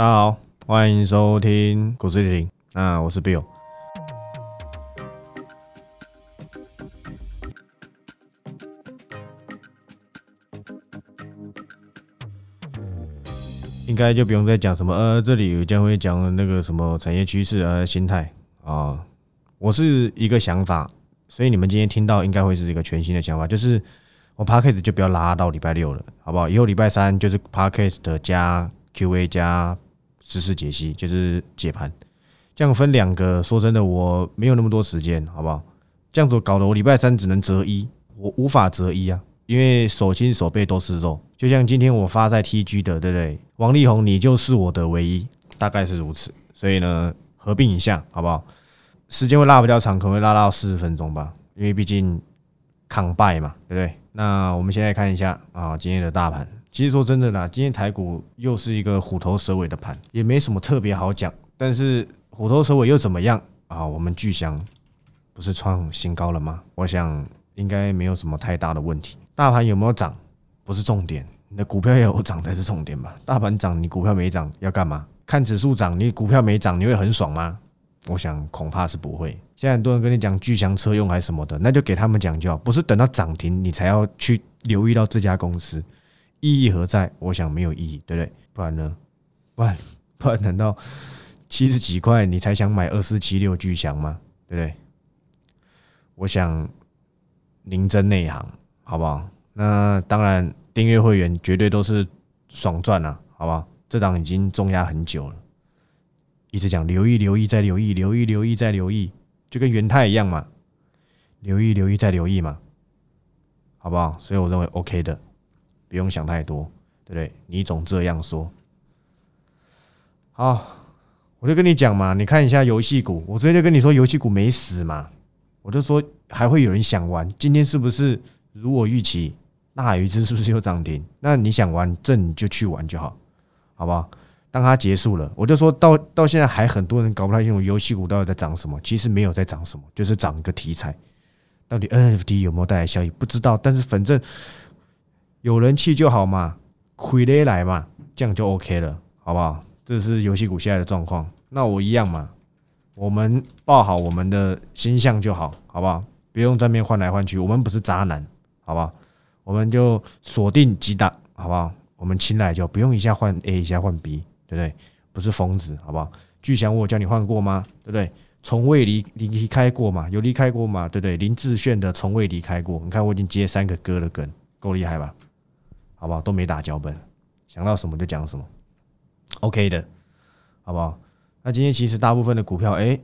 大家好，欢迎收听股市停。那我是 Bill。应该就不用再讲什么呃，这里将会讲那个什么产业趋势啊心态啊。我是一个想法，所以你们今天听到应该会是一个全新的想法，就是我 Podcast 就不要拉到礼拜六了，好不好？以后礼拜三就是 Podcast 加 QA 加知识解析，就是解盘，这样分两个。说真的，我没有那么多时间，好不好？这样子搞得我礼拜三只能择一，我无法择一啊。因为手心手背都是肉，就像今天我发在 TG 的，对不对？王力宏，你就是我的唯一，大概是如此。所以呢，合并一下，好不好？时间会拉比较长，可能会拉到四十分钟吧，因为毕竟抗败嘛，对不对？那我们现在看一下啊，今天的大盘。其实说真的啦，今天台股又是一个虎头蛇尾的盘，也没什么特别好讲。但是虎头蛇尾又怎么样啊？我们巨翔不是创新高了吗？我想应该没有什么太大的问题。大盘有没有涨不是重点，你的股票有涨才是重点吧？大盘涨，你股票没涨要干嘛？看指数涨，你股票没涨，你会很爽吗？我想恐怕是不会。现在很多人跟你讲巨翔车用还是什么的，那就给他们讲就好，不是等到涨停你才要去留意到这家公司，意义何在？我想没有意义，对不对？不然呢？不然 不然难道七十几块你才想买二四七六巨翔吗？对不对？我想您真内行。好不好？那当然，订阅会员绝对都是爽赚啊，好不好？这档已经重压很久了，一直讲留意、留意再留意、留意、留意再留意，就跟元泰一样嘛，留意、留意再留意嘛，好不好？所以我认为 OK 的，不用想太多，对不对？你总这样说。好，我就跟你讲嘛，你看一下游戏股，我昨天就跟你说游戏股没死嘛，我就说还会有人想玩，今天是不是？如果预期大海鱼之是不是又涨停？那你想玩正你就去玩就好，好不好？当它结束了，我就说到到现在还很多人搞不太清楚游戏股到底在涨什么。其实没有在涨什么，就是涨一个题材。到底 NFT 有没有带来效益？不知道。但是反正有人气就好嘛，亏得来嘛，这样就 OK 了，好不好？这是游戏股现在的状况。那我一样嘛，我们报好我们的形象就好，好不好？不用在面换来换去，我们不是渣男。好不好？我们就锁定几档，好不好？我们青睐就不用一下换 A，一下换 B，对不对？不是疯子，好不好？巨翔，我叫你换过吗？对不对？从未离离开过嘛？有离开过嘛？对不对？林志炫的从未离开过，你看我已经接三个歌的梗，够厉害吧？好不好？都没打脚本，想到什么就讲什么，OK 的，好不好？那今天其实大部分的股票，哎，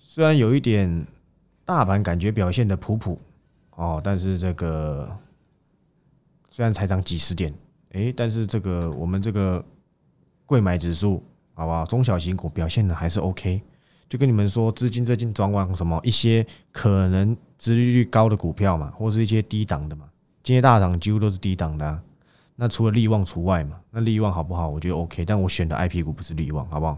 虽然有一点大盘感觉表现的普普。哦，但是这个虽然才涨几十点，哎，但是这个我们这个贵买指数，好不好？中小型股表现的还是 OK。就跟你们说，资金最近转往什么一些可能殖利率高的股票嘛，或是一些低档的嘛。今天大涨几乎都是低档的，那除了利旺除外嘛。那利旺好不好？我觉得 OK，但我选的 IP 股不是利旺，好不好？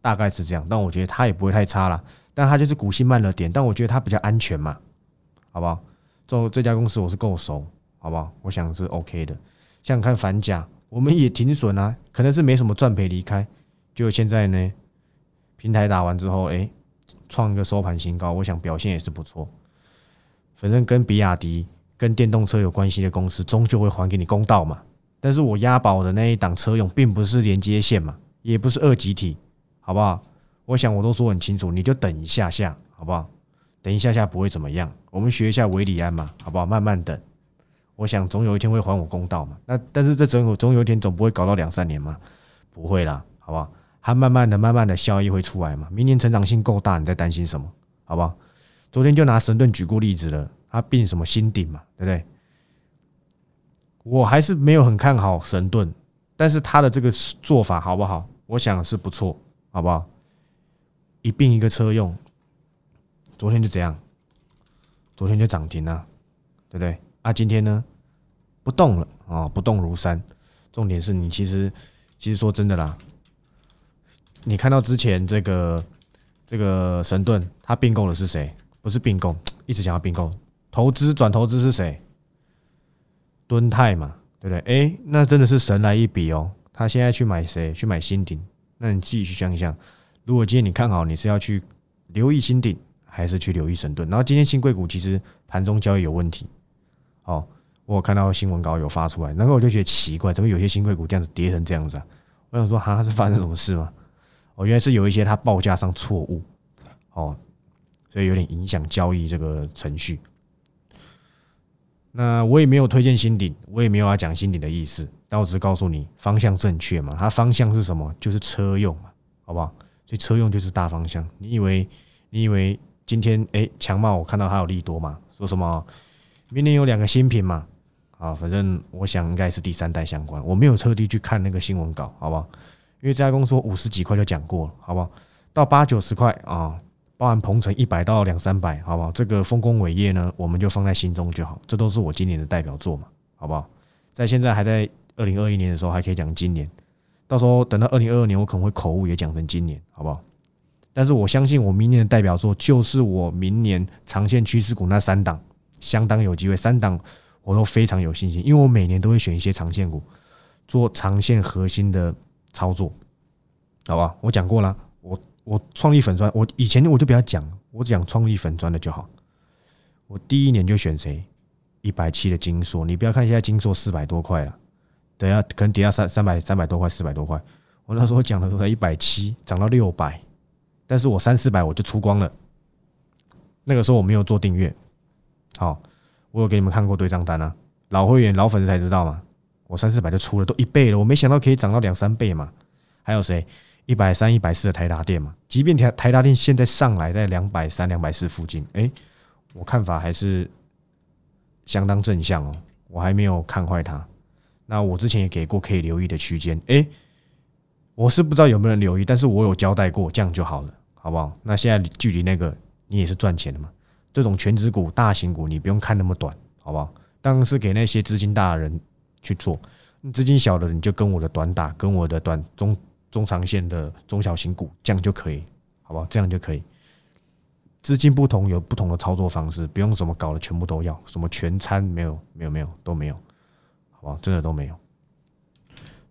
大概是这样，但我觉得它也不会太差了。但它就是股性慢了点，但我觉得它比较安全嘛，好不好？做这家公司我是够熟，好不好？我想是 OK 的。像看反甲，我们也停损啊，可能是没什么赚赔离开。就现在呢，平台打完之后，哎，创一个收盘新高，我想表现也是不错。反正跟比亚迪、跟电动车有关系的公司，终究会还给你公道嘛。但是我押宝的那一档车用，并不是连接线嘛，也不是二级体，好不好？我想我都说很清楚，你就等一下下，好不好？等一下下不会怎么样，我们学一下维里安嘛，好不好？慢慢等，我想总有一天会还我公道嘛。那但是这总有总有一天总不会搞到两三年嘛，不会啦，好不好？它慢慢的、慢慢的效益会出来嘛。明年成长性够大，你在担心什么？好不好？昨天就拿神盾举过例子了，他并什么新顶嘛，对不对？我还是没有很看好神盾，但是他的这个做法好不好？我想是不错，好不好？一并一个车用。昨天就这样，昨天就涨停了，对不对？啊，今天呢，不动了啊，不动如山。重点是你其实，其实说真的啦，你看到之前这个这个神盾，他并购的是谁？不是并购，一直想要并购，投资转投资是谁？敦泰嘛，对不对？哎，那真的是神来一笔哦，他现在去买谁？去买新鼎？那你自己去想一想，如果今天你看好，你是要去留意新鼎，还是去留意神盾？然后今天新贵股其实盘中交易有问题，哦，我有看到新闻稿有发出来，然后我就觉得奇怪，怎么有些新贵股这样子跌成这样子啊？我想说，哈，是发生什么事吗？哦，原来是有一些它报价上错误，哦，所以有点影响交易这个程序。那我也没有推荐新鼎，我也没有要讲新鼎的意思，但我只是告诉你方向正确嘛。它方向是什么？就是车用嘛，好不好？所以车用就是大方向。你以为你以为今天哎强茂我看到它有利多嘛？说什么明年有两个新品嘛？啊，反正我想应该是第三代相关。我没有特地去看那个新闻稿，好不好？因为这家公司五十几块就讲过了，好不好？到八九十块啊。包含鹏程一百到两三百，好不好？这个丰功伟业呢，我们就放在心中就好。这都是我今年的代表作嘛，好不好？在现在还在二零二一年的时候，还可以讲今年。到时候等到二零二二年，我可能会口误也讲成今年，好不好？但是我相信我明年的代表作就是我明年长线趋势股那三档，相当有机会。三档我都非常有信心，因为我每年都会选一些长线股做长线核心的操作，好吧？我讲过了。我创立粉砖，我以前我就不要讲，我讲创立粉砖的就好。我第一年就选谁？一百七的金硕，你不要看现在金硕四百多块了，等下可能跌下三三百三百多块，四百多块。我那时候讲的时候才一百七，涨到六百，但是我三四百我就出光了。那个时候我没有做订阅，好，我有给你们看过对账单啊，老会员老粉丝才知道嘛。我三四百就出了，都一倍了，我没想到可以涨到两三倍嘛。还有谁？一百三、一百四的台达电嘛，即便台台达电现在上来在两百三、两百四附近，哎，我看法还是相当正向哦，我还没有看坏它。那我之前也给过可以留意的区间，哎，我是不知道有没有人留意，但是我有交代过，这样就好了，好不好？那现在距离那个你也是赚钱的嘛？这种全职股、大型股，你不用看那么短，好不好？当然是给那些资金大的人去做，资金小的你就跟我的短打，跟我的短中。中长线的中小型股，这样就可以，好不好？这样就可以。资金不同有不同的操作方式，不用什么搞的全部都要，什么全餐没有，没有，没有，都没有，好不好？真的都没有。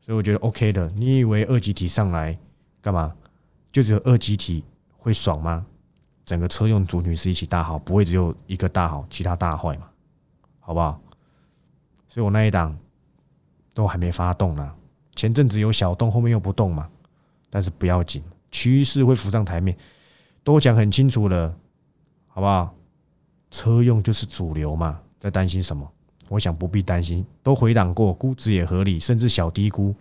所以我觉得 OK 的。你以为二级体上来干嘛？就只有二级体会爽吗？整个车用主女士一起大好，不会只有一个大好，其他大坏嘛？好不好？所以我那一档都还没发动呢。前阵子有小动，后面又不动嘛，但是不要紧，趋势会浮上台面，都讲很清楚了，好不好？车用就是主流嘛，在担心什么？我想不必担心，都回档过，估值也合理，甚至小低估，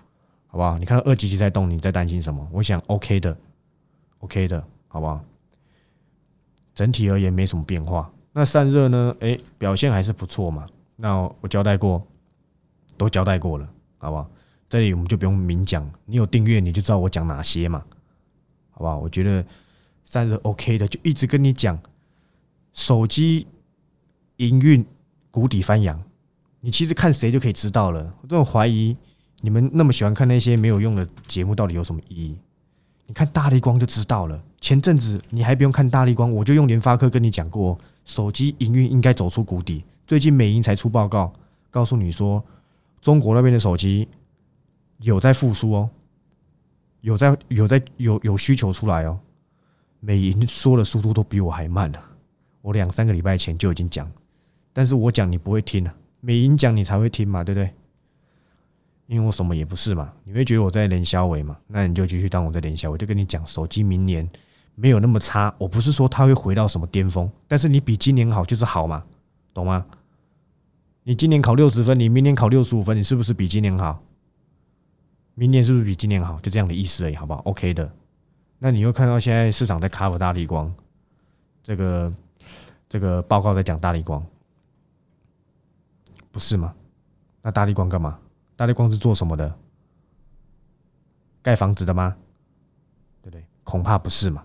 好不好？你看到二级级在动，你在担心什么？我想 OK 的，OK 的，好不好？整体而言没什么变化。那散热呢？哎，表现还是不错嘛。那我交代过，都交代过了，好不好？这里我们就不用明讲，你有订阅你就知道我讲哪些嘛，好不好？我觉得算是 OK 的，就一直跟你讲手机营运谷底翻扬，你其实看谁就可以知道了。我这种怀疑，你们那么喜欢看那些没有用的节目，到底有什么意义？你看大力光就知道了。前阵子你还不用看大力光，我就用联发科跟你讲过，手机营运应该走出谷底。最近美银才出报告，告诉你说中国那边的手机。有在复苏哦，有在有在有有需求出来哦。美银说的速度都比我还慢呢。我两三个礼拜前就已经讲，但是我讲你不会听啊。美银讲你才会听嘛，对不对？因为我什么也不是嘛，你会觉得我在连销尾嘛？那你就继续当我在连销，我就跟你讲，手机明年没有那么差。我不是说它会回到什么巅峰，但是你比今年好就是好嘛，懂吗？你今年考六十分，你明年考六十五分，你是不是比今年好？明年是不是比今年好？就这样的意思而已，好不好？OK 的。那你又看到现在市场在 cover 大力光，这个这个报告在讲大力光，不是吗？那大力光干嘛？大力光是做什么的？盖房子的吗？对不对？恐怕不是嘛。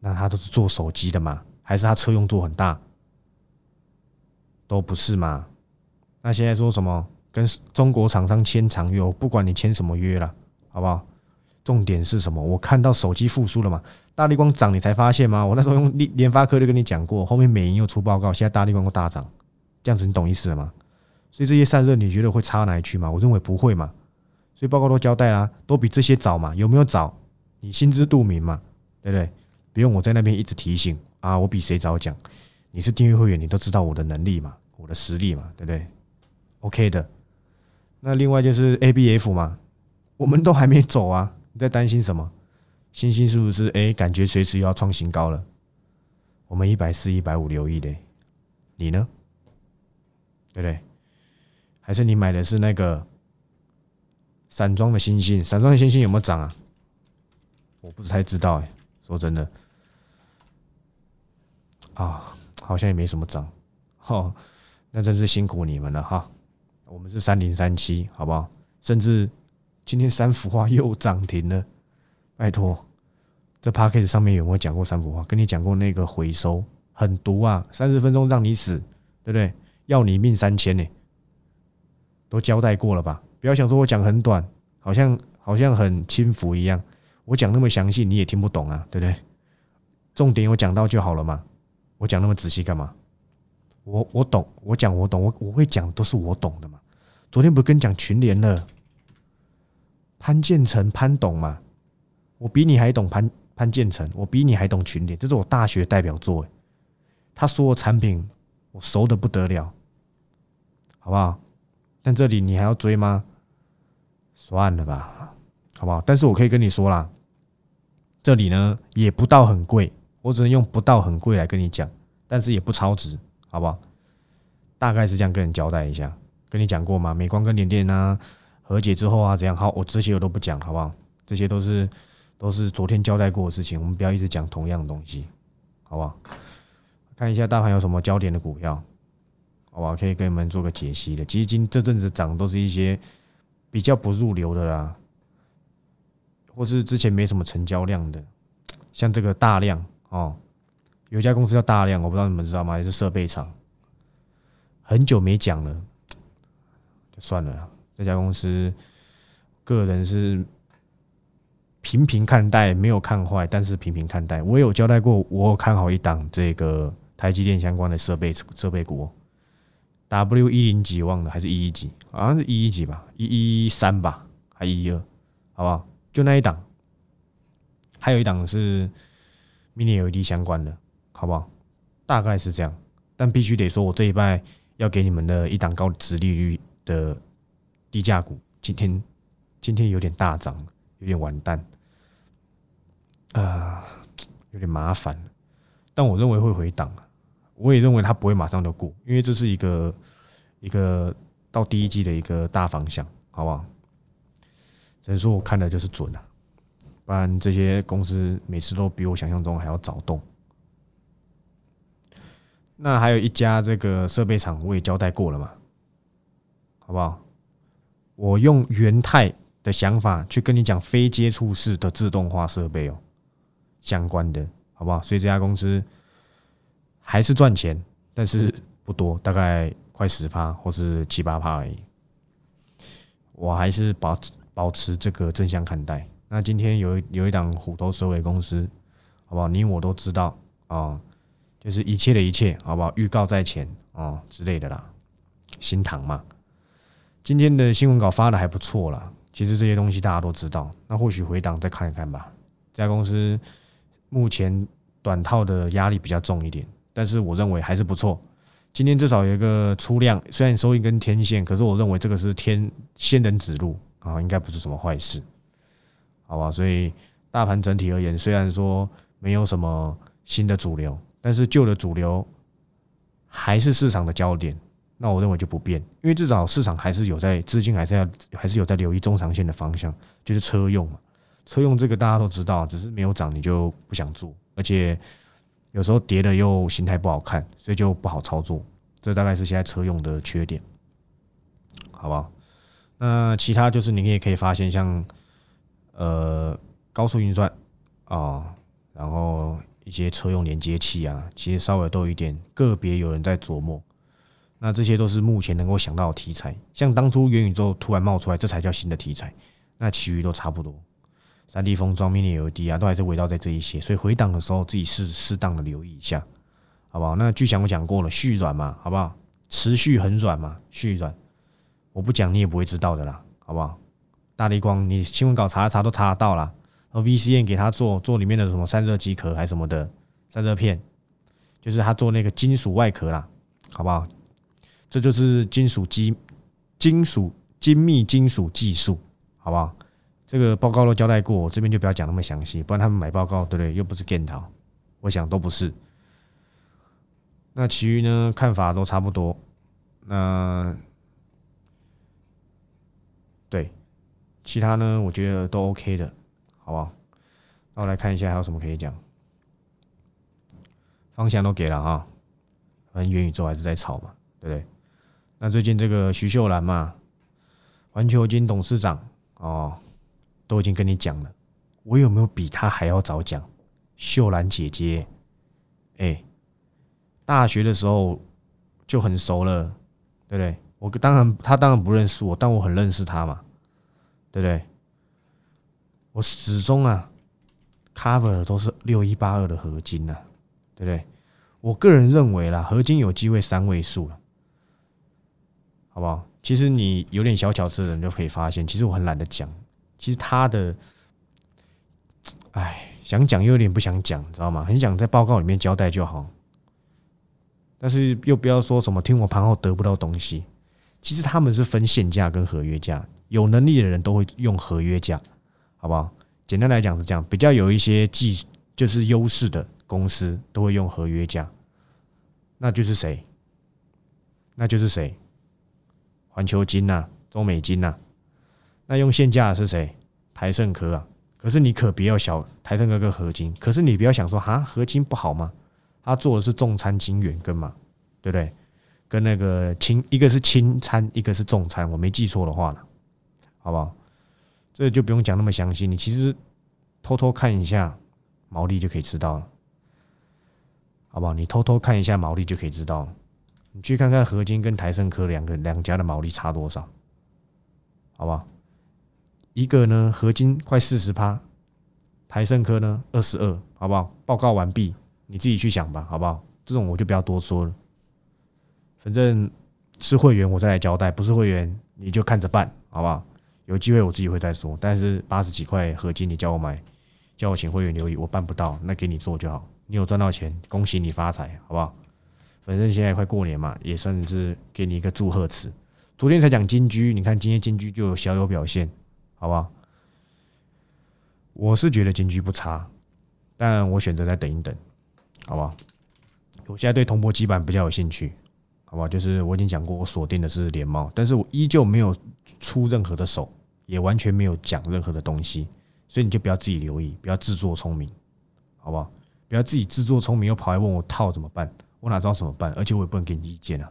那他都是做手机的嘛？还是他车用做很大？都不是嘛？那现在说什么？跟中国厂商签长约，我不管你签什么约了，好不好？重点是什么？我看到手机复苏了嘛？大力光涨，你才发现吗？我那时候用联联发科就跟你讲过，后面美银又出报告，现在大力光又大涨，这样子你懂意思了吗？所以这些散热你觉得会差哪里去吗？我认为不会嘛。所以报告都交代啦，都比这些早嘛，有没有早？你心知肚明嘛，对不对？不用我在那边一直提醒啊，我比谁早讲？你是订阅会员，你都知道我的能力嘛，我的实力嘛，对不对？OK 的。那另外就是 ABF 嘛，我们都还没走啊，你在担心什么？星星是不是？哎，感觉随时要创新高了。我们一百四、一百五留意的，你呢？对不对？还是你买的是那个散装的星星？散装的星星有没有涨啊？我不太知道哎，说真的，啊，好像也没什么涨，哈，那真是辛苦你们了哈。我们是三零三七，好不好？甚至今天三幅画又涨停了。拜托，这 p a c k a g e 上面有没有讲过三幅画？跟你讲过那个回收很毒啊，三十分钟让你死，对不对？要你命三千呢，都交代过了吧？不要想说我讲很短，好像好像很轻浮一样。我讲那么详细，你也听不懂啊，对不对？重点我讲到就好了嘛。我讲那么仔细干嘛？我我懂，我讲我懂，我我会讲都是我懂的嘛。昨天不是跟你讲群联了？潘建成潘董嘛。我比你还懂潘潘建成，我比你还懂群联，这是我大学代表作。他说的产品我熟的不得了，好不好？但这里你还要追吗？算了吧，好不好？但是我可以跟你说啦，这里呢也不到很贵，我只能用不到很贵来跟你讲，但是也不超值，好不好？大概是这样跟你交代一下，跟你讲过吗？美光跟联电啊和解之后啊怎样？好，我这些我都不讲，好不好？这些都是。都是昨天交代过的事情，我们不要一直讲同样的东西，好不好？看一下大盘有什么焦点的股票，好不好？可以跟你们做个解析的。其实今这阵子涨都是一些比较不入流的啦，或是之前没什么成交量的，像这个大量哦，有一家公司叫大量，我不知道你们知道吗？也是设备厂，很久没讲了，算了。这家公司个人是。平平看待，没有看坏，但是平平看待。我有交代过，我看好一档这个台积电相关的设备设备股，W 一零几忘了还是一一几，好像是一一几吧，一一三吧，还一一二，好不好？就那一档，还有一档是 Mini LED 相关的，好不好？大概是这样，但必须得说，我这一拜要给你们的一档高值利率的低价股，今天今天有点大涨，有点完蛋。啊，有点麻烦，但我认为会回档我也认为它不会马上就过，因为这是一个一个到第一季的一个大方向，好不好？只能说我看的就是准啊，不然这些公司每次都比我想象中还要早动。那还有一家这个设备厂，我也交代过了嘛，好不好？我用元泰的想法去跟你讲非接触式的自动化设备哦。相关的，好不好？所以这家公司还是赚钱，但是不多，大概快十趴或是七八趴而已。我还是保保持这个正向看待。那今天有有一档虎头蛇尾公司，好不好？你我都知道啊，就是一切的一切，好不好？预告在前啊之类的啦，新塘嘛。今天的新闻稿发的还不错啦，其实这些东西大家都知道，那或许回档再看一看吧。这家公司。目前短套的压力比较重一点，但是我认为还是不错。今天至少有一个出量，虽然收一根天线，可是我认为这个是天仙人指路啊，应该不是什么坏事，好吧？所以大盘整体而言，虽然说没有什么新的主流，但是旧的主流还是市场的焦点。那我认为就不变，因为至少市场还是有在资金还是要还是有在留意中长线的方向，就是车用嘛。车用这个大家都知道，只是没有涨你就不想做，而且有时候跌的又形态不好看，所以就不好操作。这大概是现在车用的缺点，好不好？那其他就是你也可以发现，像呃高速运算啊，然后一些车用连接器啊，其实稍微都有一点个别有人在琢磨。那这些都是目前能够想到的题材，像当初元宇宙突然冒出来，这才叫新的题材。那其余都差不多。三 D 封装、Mini LED 啊，都还是围绕在这一些，所以回档的时候自己适适当的留意一下，好不好？那巨强我讲过了，续软嘛，好不好？持续很软嘛，续软，我不讲你也不会知道的啦，好不好？大力光，你新闻稿查一查都查得到啦。然后 VCN 给他做做里面的什么散热机壳还是什么的散热片，就是他做那个金属外壳啦，好不好？这就是金属机金属精密金属技术，好不好？这个报告都交代过，我这边就不要讲那么详细，不然他们买报告对不对？又不是 Gen 淘，我想都不是。那其余呢看法都差不多。那对其他呢，我觉得都 OK 的，好不好？那我来看一下还有什么可以讲。方向都给了啊，反正元宇宙还是在炒嘛，对不对？那最近这个徐秀兰嘛，环球金董事长哦，都已经跟你讲了，我有没有比他还要早讲？秀兰姐姐，哎，大学的时候就很熟了，对不对？我当然他当然不认识我，但我很认识他嘛，对不对？我始终啊，cover 都是六一八二的合金呐，对不对？我个人认为啦，合金有机会三位数了，好不好？其实你有点小巧思的人就可以发现，其实我很懒得讲。其实他的，哎，想讲又有点不想讲，知道吗？很想在报告里面交代就好，但是又不要说什么听我盘后得不到东西。其实他们是分现价跟合约价，有能力的人都会用合约价，好不好？简单来讲是这样，比较有一些技就是优势的公司都会用合约价，那就是谁？那就是谁？环球金呐，中美金呐。那用现价的是谁？台盛科啊。可是你可不要小台盛科跟合金。可是你不要想说哈，合金不好吗？他做的是重餐金元跟嘛，对不对？跟那个轻一个是轻餐，一个是重餐，我没记错的话呢，好不好？这就不用讲那么详细，你其实偷偷看一下毛利就可以知道了，好不好？你偷偷看一下毛利就可以知道了，你去看看合金跟台盛科两个两家的毛利差多少，好不好？一个呢，合金快四十趴，台盛科呢二十二，好不好？报告完毕，你自己去想吧，好不好？这种我就不要多说了，反正是会员我再来交代，不是会员你就看着办，好不好？有机会我自己会再说。但是八十几块合金，你叫我买，叫我请会员留意，我办不到，那给你做就好。你有赚到钱，恭喜你发财，好不好？反正现在快过年嘛，也算是给你一个祝贺词。昨天才讲金居，你看今天金居就小有表现。好不好？我是觉得金居不差，但我选择再等一等，好不好？我现在对铜箔基板比较有兴趣，好不好？就是我已经讲过，我锁定的是联茂，但是我依旧没有出任何的手，也完全没有讲任何的东西，所以你就不要自己留意，不要自作聪明，好不好？不要自己自作聪明又跑来问我套怎么办，我哪知道怎么办？而且我也不能给你意见啊！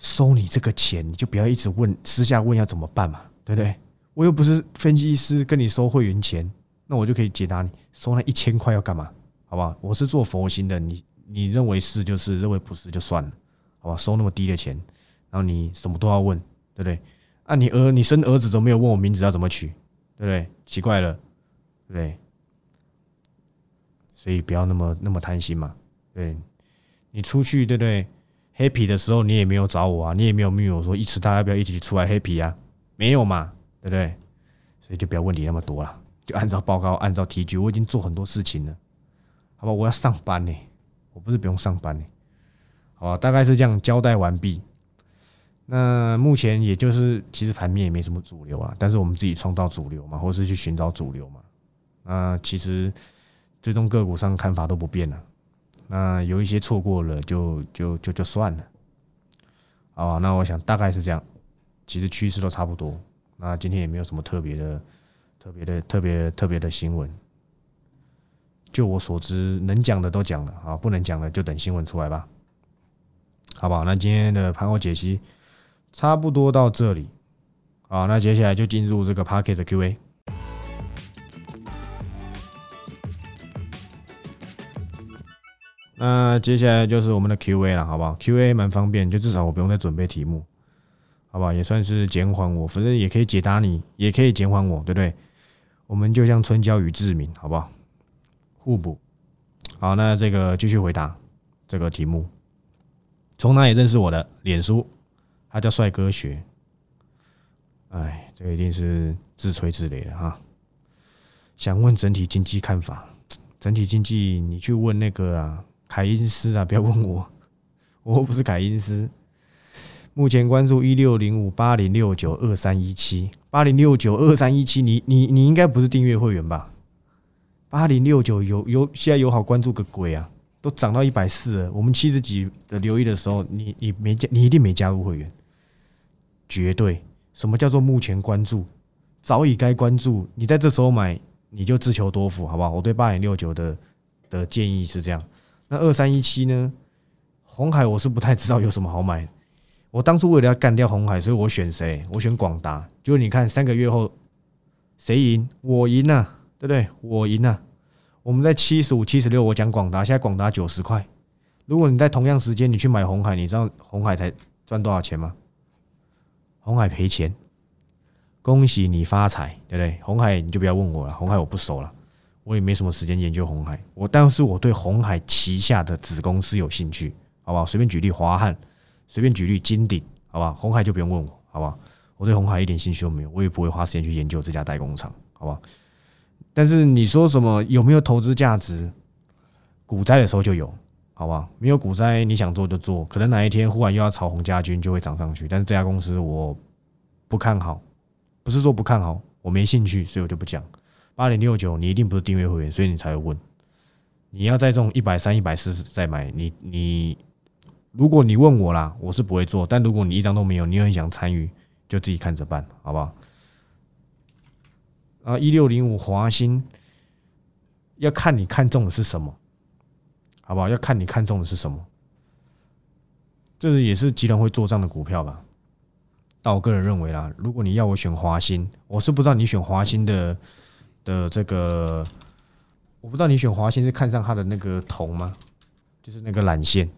收你这个钱，你就不要一直问，私下问要怎么办嘛，对不对？我又不是分析师，跟你收会员钱，那我就可以解答你收那一千块要干嘛？好不好？我是做佛心的，你你认为是就是，认为不是就算了，好吧？收那么低的钱，然后你什么都要问，对不对？啊，你儿你生儿子都没有问我名字要怎么取，对不对？奇怪了，对不对？所以不要那么那么贪心嘛，对，你出去对不对？happy 的时候你也没有找我啊，你也没有密我说一起大家不要一起出来 happy 啊？没有嘛？对不对？所以就不要问题那么多了，就按照报告，按照提局，我已经做很多事情了，好吧？我要上班呢，我不是不用上班呢，好吧？大概是这样交代完毕。那目前也就是，其实盘面也没什么主流啊，但是我们自己创造主流嘛，或是去寻找主流嘛。那其实最终个股上看法都不变了。那有一些错过了，就就就就算了。好，那我想大概是这样，其实趋势都差不多。那今天也没有什么特别的、特别的、特别特别的新闻。就我所知，能讲的都讲了啊，不能讲的就等新闻出来吧，好不好？那今天的盘后解析差不多到这里，好，那接下来就进入这个 Pocket 的 Q&A。那接下来就是我们的 Q&A 了，好不好？Q&A 蛮方便，就至少我不用再准备题目。好不好？也算是减缓我，反正也可以解答你，也可以减缓我，对不对？我们就像春娇与志明，好不好？互补。好，那这个继续回答这个题目。从哪里认识我的？脸书，他叫帅哥学。哎，这个一定是自吹自擂的哈。想问整体经济看法，整体经济你去问那个啊，凯因斯啊，不要问我，我不是凯因斯。目前关注一六零五八零六九二三一七八零六九二三一七，你你你应该不是订阅会员吧？八零六九有有现在有好关注个鬼啊！都涨到一百四了。我们七十几的留意的时候，你你没加，你一定没加入会员，绝对。什么叫做目前关注？早已该关注。你在这时候买，你就自求多福，好不好？我对八零六九的的建议是这样。那二三一七呢？红海我是不太知道有什么好买。我当初为了要干掉红海，所以我选谁？我选广达。就是你看三个月后谁赢？我赢啊，对不对？我赢了。我们在七十五、七十六，我讲广达，现在广达九十块。如果你在同样时间你去买红海，你知道红海才赚多少钱吗？红海赔钱。恭喜你发财，对不对？红海你就不要问我了，红海我不熟了，我也没什么时间研究红海。我但是我对红海旗下的子公司有兴趣，好不好？随便举例华汉。随便举例，金鼎，好吧，红海就不用问我，好吧，我对红海一点兴趣都没有，我也不会花时间去研究这家代工厂，好吧。但是你说什么有没有投资价值？股灾的时候就有，好吧？没有股灾，你想做就做，可能哪一天忽然又要炒红家军，就会涨上去。但是这家公司我不看好，不是说不看好，我没兴趣，所以我就不讲。八点六九，你一定不是订阅会员，所以你才会问。你要在这种一百三、一百四再买，你你。如果你问我啦，我是不会做。但如果你一张都没有，你又很想参与，就自己看着办，好不好？啊，一六零五华兴，要看你看中的是什么，好不好？要看你看中的是什么，这是也是集团会做账的股票吧？但我个人认为啦，如果你要我选华兴，我是不知道你选华兴的的这个，我不知道你选华兴是看上它的那个头吗？就是那个缆线。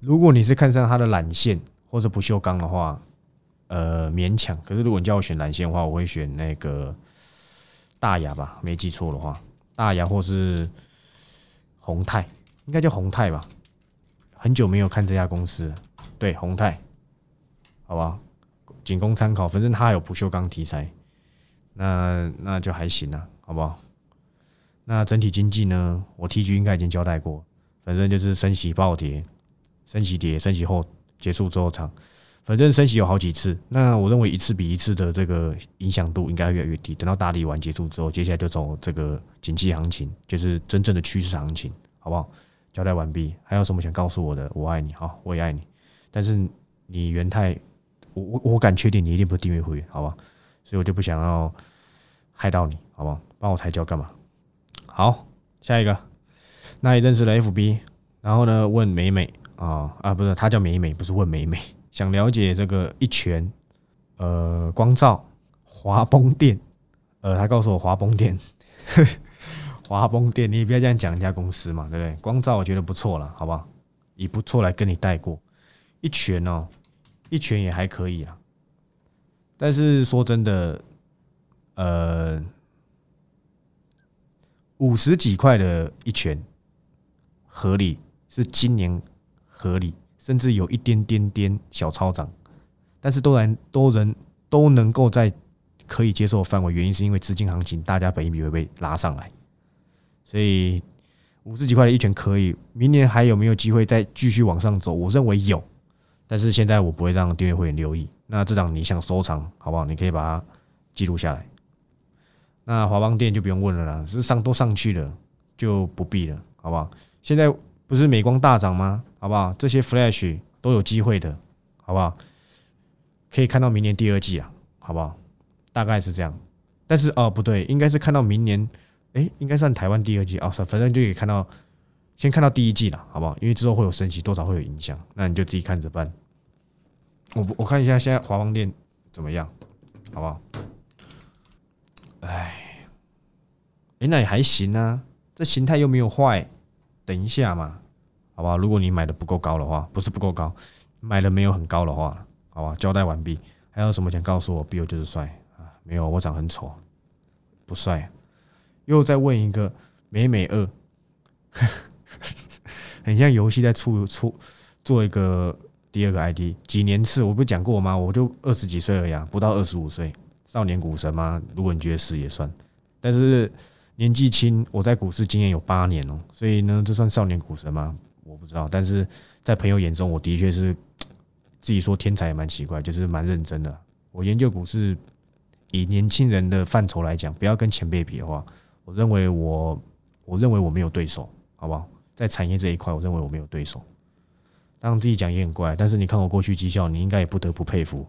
如果你是看上它的缆线或者不锈钢的话，呃，勉强。可是如果你叫我选缆线的话，我会选那个大雅吧，没记错的话，大雅或是宏泰，应该叫宏泰吧。很久没有看这家公司，对，宏泰，好吧，仅供参考。反正它有不锈钢题材，那那就还行啊，好不好？那整体经济呢？我 T G 应该已经交代过，反正就是升息暴跌。升息跌，升息后结束之后长，反正升息有好几次。那我认为一次比一次的这个影响度应该越来越低。等到大力完结束之后，接下来就走这个景气行情，就是真正的趋势行情，好不好？交代完毕。还有什么想告诉我的？我爱你，好，我也爱你。但是你元泰，我我我敢确定你一定不是订阅会员，好吧？所以我就不想要害到你，好不好？帮我抬轿干嘛？好，下一个，那也认识了 FB，然后呢，问美美。啊啊，不是，他叫美美，不是问美美。想了解这个一拳，呃，光照华崩电，呃，他告诉我华崩电，华崩电，你也不要这样讲人家公司嘛，对不对？光照我觉得不错了，好不好？以不错来跟你带过一拳哦，一拳也还可以啊。但是说真的，呃，五十几块的一拳合理是今年。合理，甚至有一点点点小超涨，但是都然都人都能够在可以接受范围。原因是因为资金行情，大家本一笔会被拉上来，所以五十几块的一拳可以。明年还有没有机会再继续往上走？我认为有，但是现在我不会让订阅会员留意。那这档你想收藏好不好？你可以把它记录下来。那华邦电就不用问了啦，是上都上去了，就不必了，好不好？现在。不是美光大涨吗？好不好？这些 Flash 都有机会的，好不好？可以看到明年第二季啊，好不好？大概是这样。但是哦，不对，应该是看到明年，哎，应该算台湾第二季哦，算反正就可以看到，先看到第一季了，好不好？因为之后会有升级，多少会有影响，那你就自己看着办。我我看一下现在华邦电怎么样，好不好？哎，哎，那也还行啊，这形态又没有坏。等一下嘛，好吧？如果你买的不够高的话，不是不够高，买的没有很高的话，好吧？交代完毕。还有什么想告诉我？Bill 就是帅啊？没有，我长很丑，不帅。又再问一个美美二，很像游戏在出出做一个第二个 ID，几年次？我不讲过吗？我就二十几岁而已，不到二十五岁，少年股神吗？如果你觉得是也算，但是年纪轻，我在股市经验有八年哦，所以呢，这算少年股神吗？我不知道，但是在朋友眼中，我的确是自己说天才也蛮奇怪，就是蛮认真的。我研究股市，以年轻人的范畴来讲，不要跟前辈比的话，我认为我我认为我没有对手，好不好？在产业这一块，我认为我没有对手。当然自己讲也很怪，但是你看我过去绩效，你应该也不得不佩服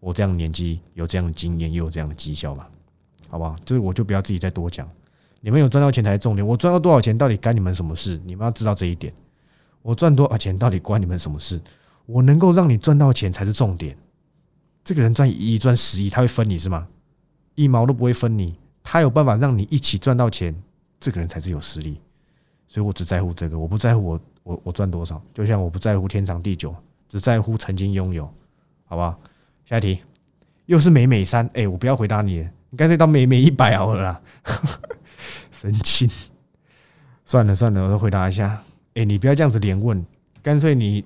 我这样年纪有这样的经验，又有这样的绩效吧？好不好？这我就不要自己再多讲。你们有赚到钱才是重点，我赚到多少钱到底干你们什么事？你们要知道这一点。我赚多少钱到底关你们什么事？我能够让你赚到钱才是重点。这个人赚一亿、赚十亿，他会分你是吗？一毛都不会分你。他有办法让你一起赚到钱，这个人才是有实力。所以我只在乎这个，我不在乎我我我赚多少。就像我不在乎天长地久，只在乎曾经拥有，好不好？下一题，又是美美三。哎，我不要回答你，你干脆当美美一百好了啦。神经，算了算了，我都回答一下。哎，你不要这样子连问，干脆你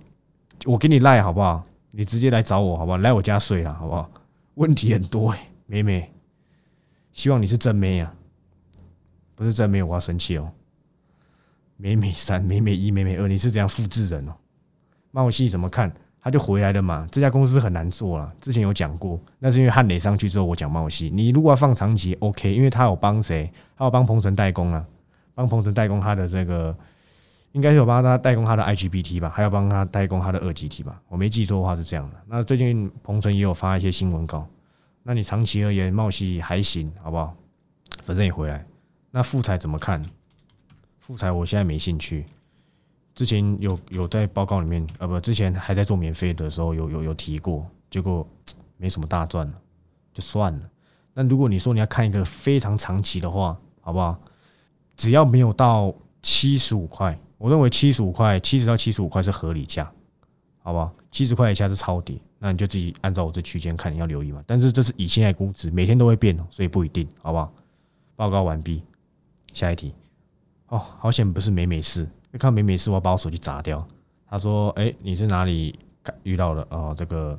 我给你赖好不好？你直接来找我好不好？来我家睡了好不好？问题很多哎，美美，希望你是真妹啊，不是真妹我要生气哦。美美三、美美一、美美二，你是怎样复制人哦？茂系怎么看？他就回来了嘛。这家公司很难做了，之前有讲过，那是因为汉磊上去之后我讲茂系。你如果要放长期，OK，因为他有帮谁？他有帮鹏程代工啊，帮鹏程代工他的这个。应该是有帮他代工他的 IGBT 吧，还要帮他代工他的二 GT 吧，我没记错的话是这样的。那最近鹏程也有发一些新闻稿，那你长期而言，茂系还行，好不好？反正也回来。那富彩怎么看？富彩我现在没兴趣。之前有有在报告里面，啊，不，之前还在做免费的时候有有有提过，结果没什么大赚了，就算了。那如果你说你要看一个非常长期的话，好不好？只要没有到七十五块。我认为七十五块，七十到七十五块是合理价，好不好？七十块以下是超跌，那你就自己按照我这区间看，你要留意嘛。但是这是以现在估值，每天都会变，所以不一定，好不好？报告完毕，下一题。哦，好险不是美美事，一看美美是，我把我手机砸掉。他说：“哎，你是哪里遇到的？哦，这个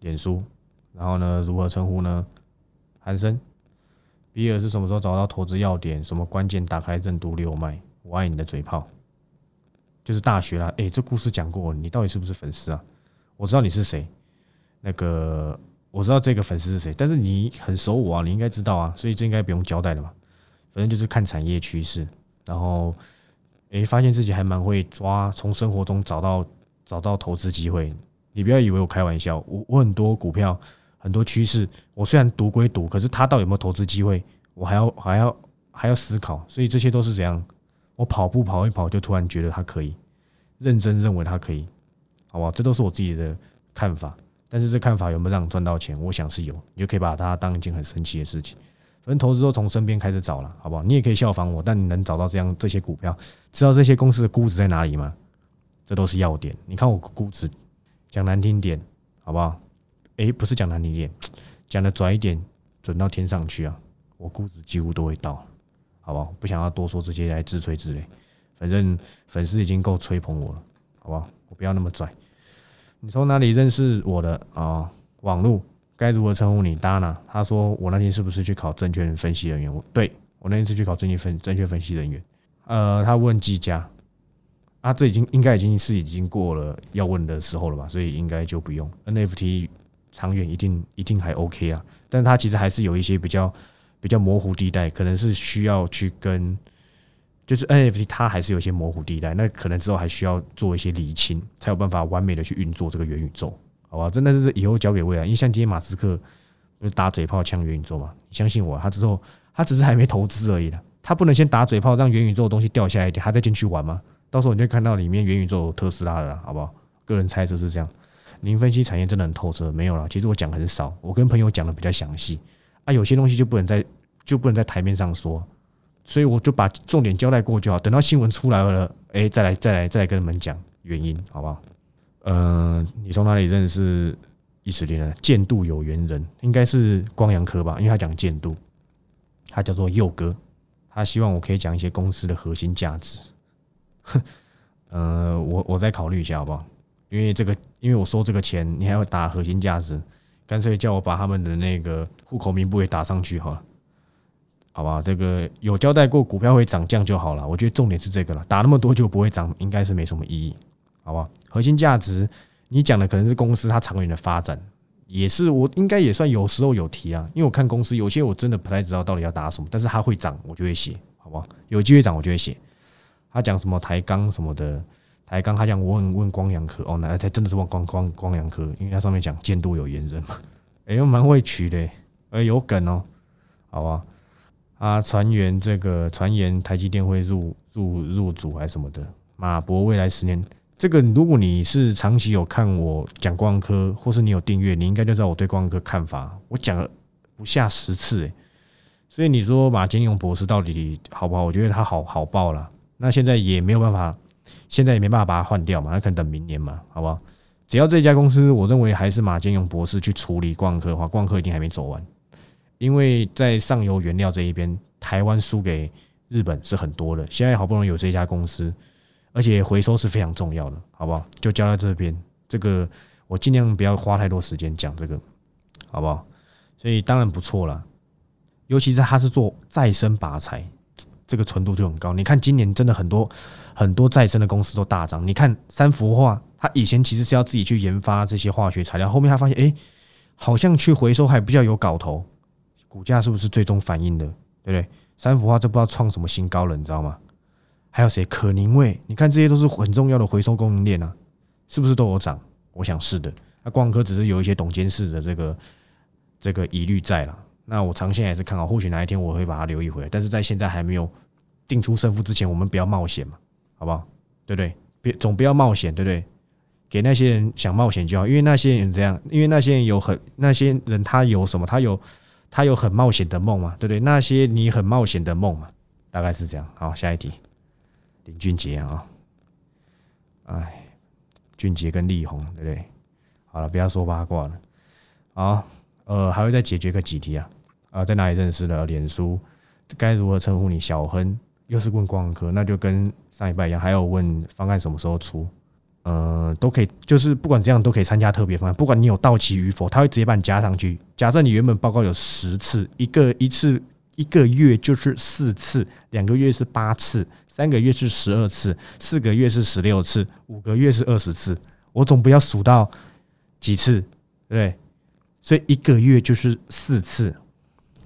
脸书，然后呢，如何称呼呢？韩生，比尔是什么时候找到投资要点？什么关键打开任督六脉？”我爱你的嘴炮，就是大学啦。哎，这故事讲过，你到底是不是粉丝啊？我知道你是谁，那个我知道这个粉丝是谁，但是你很熟我啊，你应该知道啊，所以这应该不用交代的嘛。反正就是看产业趋势，然后哎，发现自己还蛮会抓，从生活中找到找到投资机会。你不要以为我开玩笑，我我很多股票很多趋势，我虽然读归读，可是它到底有没有投资机会，我还要还要还要思考，所以这些都是怎样。我跑步跑一跑，就突然觉得他可以，认真认为他可以，好不好？这都是我自己的看法，但是这看法有没有让你赚到钱？我想是有，你就可以把它当一件很神奇的事情。反正投资都从身边开始找了，好不好？你也可以效仿我，但你能找到这样这些股票，知道这些公司的估值在哪里吗？这都是要点。你看我估值，讲难听点，好不好？诶，不是讲难听点，讲的拽一点，准到天上去啊！我估值几乎都会到。好不好？不想要多说这些来自吹自擂，反正粉丝已经够吹捧我了，好不好？我不要那么拽。你从哪里认识我的啊？网络该如何称呼你？Dana？他说我那天是不是去考证券分析人员？我对我那天是去考证券分证券分析人员。呃，他问季家啊，这已经应该已经是已经过了要问的时候了吧？所以应该就不用 NFT 长远一定一定还 OK 啊，但他其实还是有一些比较。比较模糊地带，可能是需要去跟，就是 NFT 它还是有一些模糊地带，那可能之后还需要做一些厘清，才有办法完美的去运作这个元宇宙，好吧？真的是以后交给未来，因为像今天马斯克不是打嘴炮呛元宇宙嘛？相信我，他之后他只是还没投资而已的，他不能先打嘴炮让元宇宙的东西掉下来一点，他再进去玩吗？到时候你就看到里面元宇宙特斯拉了，好不好？个人猜测是这样。您分析产业真的很透彻，没有了。其实我讲很少，我跟朋友讲的比较详细。啊，有些东西就不能在就不能在台面上说，所以我就把重点交代过就好。等到新闻出来了，哎，再来再来再来跟你们讲原因，好不好？呃，你从哪里认识伊石林的？剑度有缘人，应该是光阳科吧？因为他讲剑度，他叫做佑哥，他希望我可以讲一些公司的核心价值。呃，我我再考虑一下好不好？因为这个，因为我收这个钱，你还要打核心价值。干脆叫我把他们的那个户口名簿也打上去好了，好吧？这个有交代过股票会涨降就好了。我觉得重点是这个了，打那么多就不会涨，应该是没什么意义，好吧？核心价值，你讲的可能是公司它长远的发展，也是我应该也算有时候有提啊，因为我看公司有些我真的不太知道到底要打什么，但是它会涨，我就会写，好不好？有机会涨我就会写。他讲什么抬杠什么的。台钢，他讲我问问光阳科哦，那才真的是问光光光阳科，因为他上面讲监督有严人嘛，哎呦蛮会取的，哎有梗哦，好吧，啊传言这个传言台积电会入入入主还是什么的，马博未来十年，这个如果你是长期有看我讲光科，或是你有订阅，你应该就知道我对光科看法，我讲了不下十次哎，所以你说马金勇博士到底好不好？我觉得他好好爆了，那现在也没有办法。现在也没办法把它换掉嘛，那可能等明年嘛，好不好？只要这家公司，我认为还是马建勇博士去处理光科的话，光科一定还没走完，因为在上游原料这一边，台湾输给日本是很多的。现在好不容易有这家公司，而且回收是非常重要的，好不好？就交在这边，这个我尽量不要花太多时间讲这个，好不好？所以当然不错了，尤其是他是做再生拔材，这个纯度就很高。你看今年真的很多。很多再生的公司都大涨。你看三幅画，他以前其实是要自己去研发这些化学材料，后面他发现，哎，好像去回收还比较有搞头，股价是不是最终反映的？对不对？三幅画这不知道创什么新高了，你知道吗？还有谁？可宁味，你看这些都是很重要的回收供应链啊，是不是都有涨？我想是的。那光科只是有一些董监事的这个这个疑虑在了。那我长线还是看好，或许哪一天我会把它留一回，但是在现在还没有定出胜负之前，我们不要冒险嘛。好不好？对不对？别总不要冒险，对不对？给那些人想冒险就好，因为那些人这样，因为那些人有很那些人他有什么？他有他有很冒险的梦嘛，对不对？那些你很冒险的梦嘛，大概是这样。好，下一题，林俊杰啊，哎，俊杰跟力宏，对不对？好了，不要说八卦了。好，呃，还会再解决个几题啊？啊，在哪里认识的？脸书该如何称呼你？小亨。又是问光科，那就跟上一拜一样，还要问方案什么时候出，呃，都可以，就是不管怎样都可以参加特别方案，不管你有到期与否，他会直接把你加上去。假设你原本报告有十次，一个一次一个月就是四次，两个月是八次，三个月是十二次，四个月是十六次，五个月是二十次，我总不要数到几次，对不对？所以一个月就是四次，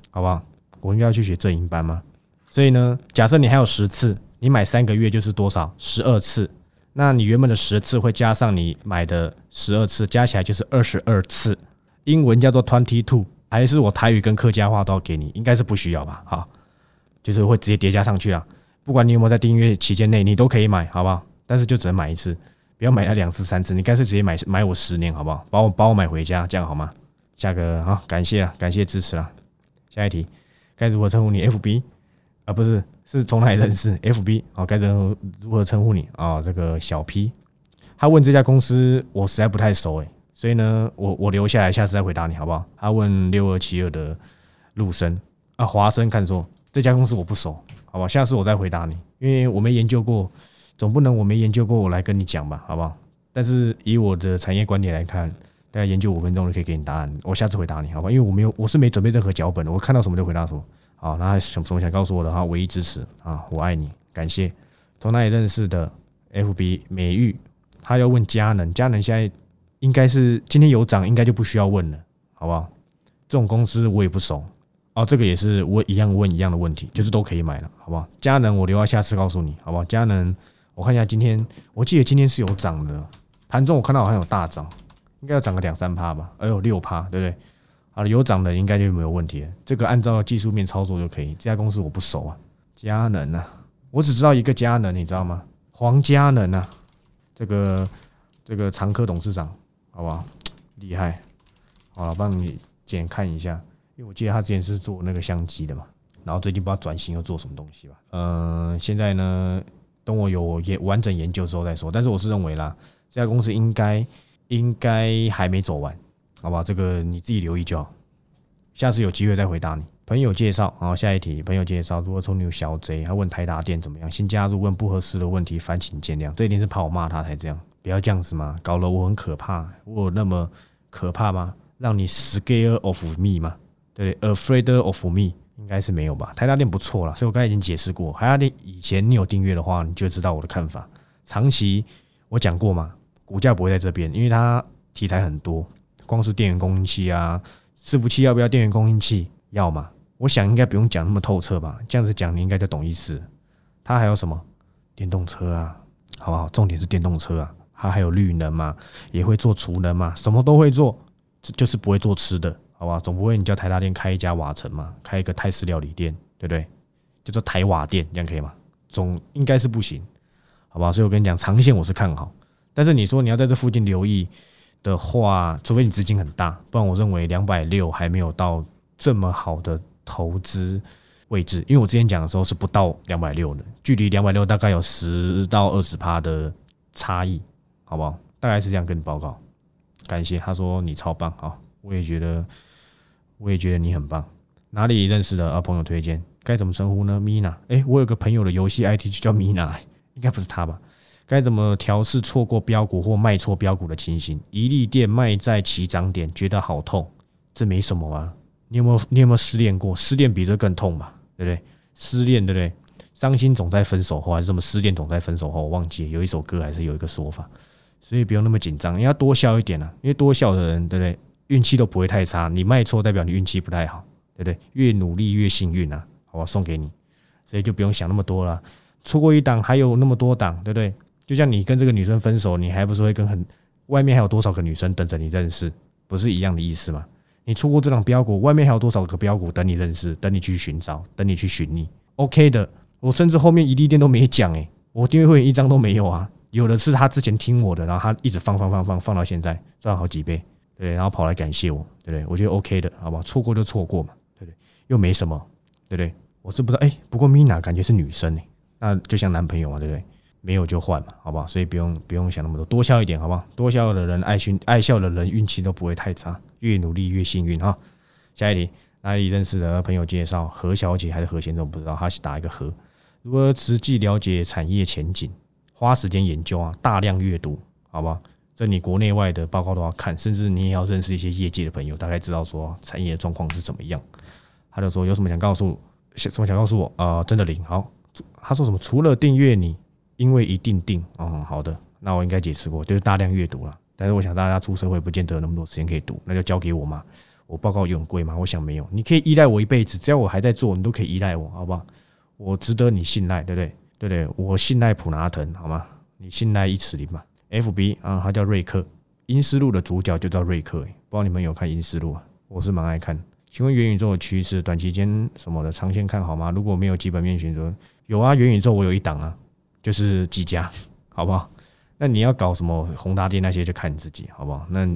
好不好？我应该要去学正音班吗？所以呢，假设你还有十次，你买三个月就是多少？十二次。那你原本的十次会加上你买的十二次，加起来就是二十二次。英文叫做 twenty two，还是我台语跟客家话都要给你？应该是不需要吧？好，就是会直接叠加上去啊。不管你有没有在订阅期间内，你都可以买，好不好？但是就只能买一次，不要买它两次、三次。你干脆直接买买我十年，好不好？把我把我买回家，这样好吗？下个好，感谢啊，感谢支持啊。下一题，该如何称呼你？FB。啊，不是，是从哪里认识？FB 哦，该如何如何称呼你啊？这个小 P，他问这家公司，我实在不太熟诶，所以呢，我我留下来，下次再回答你好不好？他问六二七二的陆生啊，华生看错这家公司我不熟，好吧？下次我再回答你，因为我没研究过，总不能我没研究过我来跟你讲吧，好不好？但是以我的产业观点来看，大家研究五分钟就可以给你答案，我下次回答你好吧？因为我没有，我是没准备任何脚本的，我看到什么就回答什么。好，那什什么想告诉我的哈？唯一支持啊，我爱你，感谢。从哪里认识的？FB 美玉，他要问佳能，佳能现在应该是今天有涨，应该就不需要问了，好不好？这种公司我也不熟哦，这个也是我一样问一样的问题，就是都可以买了，好不好？佳能我留到下次告诉你，好不好？佳能，我看一下今天，我记得今天是有涨的，盘中我看到好像有大涨，应该要涨个两三趴吧？哎呦，六趴，对不对？好了，有涨的应该就没有问题。这个按照技术面操作就可以。这家公司我不熟啊，佳能啊，我只知道一个佳能，你知道吗？黄佳能啊，这个这个常科董事长，好不好？厉害。好了，帮你检看一下，我记得他之前是做那个相机的嘛，然后最近不知道转型又做什么东西吧。嗯，现在呢，等我有研完整研究之后再说。但是我是认为啦，这家公司应该应该还没走完。好吧，这个你自己留意就好。下次有机会再回答你。朋友介绍，好，下一题。朋友介绍，如果从你有小贼，他问台达电怎么样？新加入问不合适的问题，烦请见谅。这一定是怕我骂他才这样，不要这样子嘛，搞得我很可怕。我有那么可怕吗？让你 scare of me 吗？对，afraid of me 应该是没有吧？台达电不错了，所以我刚才已经解释过。台达电以前你有订阅的话，你就知道我的看法。长期我讲过嘛，股价不会在这边，因为它题材很多，光是电源供应器啊，伺服器要不要电源供应器？要嘛？我想应该不用讲那么透彻吧？这样子讲你应该就懂意思。它还有什么电动车啊？好不好？重点是电动车啊，它还有绿能嘛，也会做储能嘛，什么都会做，这就是不会做吃的，好吧？总不会你叫台大店开一家瓦城嘛，开一个泰式料理店，对不对？叫做台瓦店，这样可以吗？总应该是不行，好吧？所以我跟你讲，长线我是看好，但是你说你要在这附近留意的话，除非你资金很大，不然我认为两百六还没有到这么好的投资。位置，因为我之前讲的时候是不到两百六的，距离两百六大概有十到二十趴的差异，好不好？大概是这样跟你报告。感谢他说你超棒啊，我也觉得，我也觉得你很棒。哪里认识的啊？朋友推荐，该怎么称呼呢？Mina，哎，我有个朋友的游戏 IT 就叫 Mina，应该不是他吧？该怎么调试错过标股或卖错标股的情形？一粒店卖在起涨点，觉得好痛，这没什么啊。你有没有你有没有失恋过？失恋比这更痛吧？对不对？失恋对不对？伤心总在分手后，还是什么失恋总在分手后？我忘记有一首歌，还是有一个说法，所以不用那么紧张，你要多笑一点啊！因为多笑的人，对不对？运气都不会太差。你卖错代表你运气不太好，对不对？越努力越幸运啊！好，送给你，所以就不用想那么多了。错过一档，还有那么多档，对不对？就像你跟这个女生分手，你还不是会跟很外面还有多少个女生等着你认识？不是一样的意思吗？你错过这档标股，外面还有多少个标股等你认识，等你去寻找，等你去寻觅。OK 的，我甚至后面一粒店都没讲诶，我订阅会员一张都没有啊。有的是他之前听我的，然后他一直放放放放放到现在赚好几倍，对，然后跑来感谢我，对不对？我觉得 OK 的，好不好？错过就错过嘛，对不对？又没什么，对不对？我是不知道，哎，不过 Mina 感觉是女生诶，那就像男朋友嘛，对不对？没有就换嘛，好不好？所以不用不用想那么多，多笑一点，好不好？多笑的人爱运爱笑的人运气都不会太差。越努力越幸运哈。下一题，哪里认识的朋友介绍何小姐还是何先生？我不知道，他是打一个何。如何实际了解产业前景？花时间研究啊，大量阅读，好不好？这你国内外的报告都要看，甚至你也要认识一些业界的朋友，大概知道说产业的状况是怎么样。他就说有什么想告诉，什么想告诉我啊？真的零好。他说什么？除了订阅你，因为一定定哦。好的，那我应该解释过，就是大量阅读了。但是我想大家出社会不见得有那么多时间可以读，那就交给我嘛。我报告有贵吗？我想没有。你可以依赖我一辈子，只要我还在做，你都可以依赖我，好不好？我值得你信赖，对不对？对不对？我信赖普拿腾，好吗？你信赖一尺林嘛？FB 啊，他叫瑞克，阴思路的主角就叫瑞克。不知道你们有看阴思路啊？我是蛮爱看。请问元宇宙的趋势，短期间什么的，长线看好吗？如果没有基本面选择，有啊，元宇宙我有一档啊，就是几家，好不好？那你要搞什么宏达电那些就看你自己，好不好？那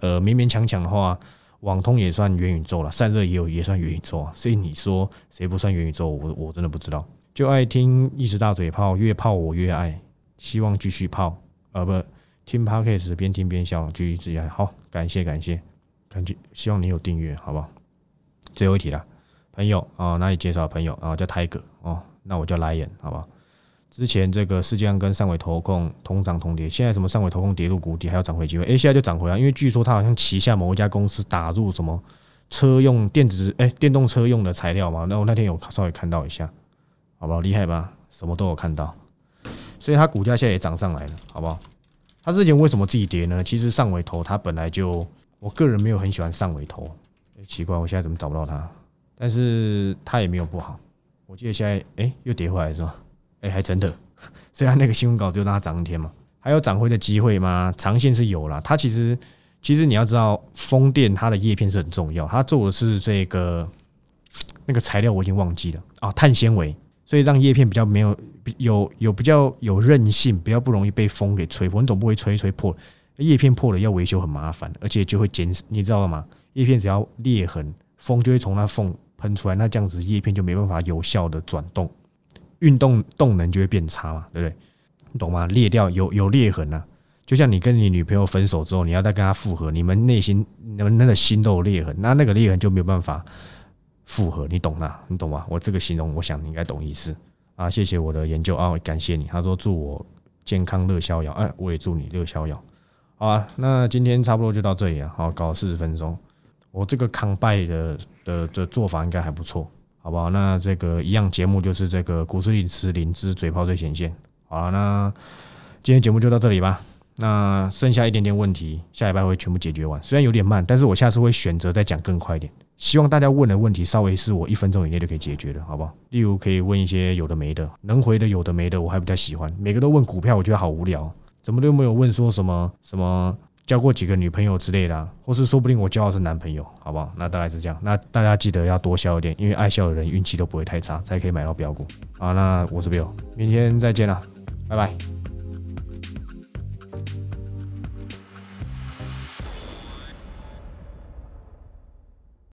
呃勉勉强强的话，网通也算元宇宙了，散热也有也算元宇宙啊。所以你说谁不算元宇宙？我我真的不知道。就爱听一直大嘴炮，越泡我越爱，希望继续泡。呃不，听 podcast 边听边笑，继续自己好。感谢感谢，感觉希望你有订阅，好不好？最后一题了，朋友啊，哪里介绍的朋友啊？叫 Tiger 哦，那我叫来眼，好不好？之前这个世界上跟上尾投控同涨同跌，现在什么上尾投控跌入谷底，还要涨回机会？哎，现在就涨回来，因为据说他好像旗下某一家公司打入什么车用电子哎电动车用的材料嘛。那我那天有稍微看到一下，好不好？厉害吧？什么都有看到，所以它股价现在也涨上来了，好不好？它之前为什么自己跌呢？其实上尾头它本来就，我个人没有很喜欢上尾投，奇怪，我现在怎么找不到它？但是它也没有不好，我记得现在哎又跌回来是吧？哎，还真的，虽然那个新闻稿只有让它涨一天嘛，还有涨回的机会吗？长线是有了。它其实，其实你要知道，风电它的叶片是很重要，它做的是这个那个材料，我已经忘记了啊，碳纤维，所以让叶片比较没有有有比较有韧性，比较不容易被风给吹破。你总不会吹一吹破叶片破了要维修很麻烦，而且就会减，你知道吗？叶片只要裂痕，风就会从那缝喷出来，那这样子叶片就没办法有效的转动。运动动能就会变差嘛，对不对？你懂吗？裂掉有有裂痕啊，就像你跟你女朋友分手之后，你要再跟她复合，你们内心你们那个心都有裂痕，那那个裂痕就没有办法复合，你懂吗？你懂吗？我这个形容，我想你应该懂意思啊。谢谢我的研究啊，感谢你。他说祝我健康乐逍遥，哎，我也祝你乐逍遥。好啊，那今天差不多就到这里啊，好，搞四十分钟。我这个康拜的的的做法应该还不错，好不好？那这个一样节目就是这个股市领吃灵芝嘴炮最前线。好了，那今天节目就到这里吧。那剩下一点点问题，下礼拜会全部解决完。虽然有点慢，但是我下次会选择再讲更快一点。希望大家问的问题稍微是我一分钟以内就可以解决的，好不好？例如可以问一些有的没的，能回的有的没的，我还比较喜欢。每个都问股票，我觉得好无聊。怎么都没有问说什么什么交过几个女朋友之类的，或是说不定我交的是男朋友，好不好？那大概是这样。那大家记得要多笑一点，因为爱笑的人运气都不会太差，才可以买到标股。好，那我是 Bill，明天再见了，拜拜。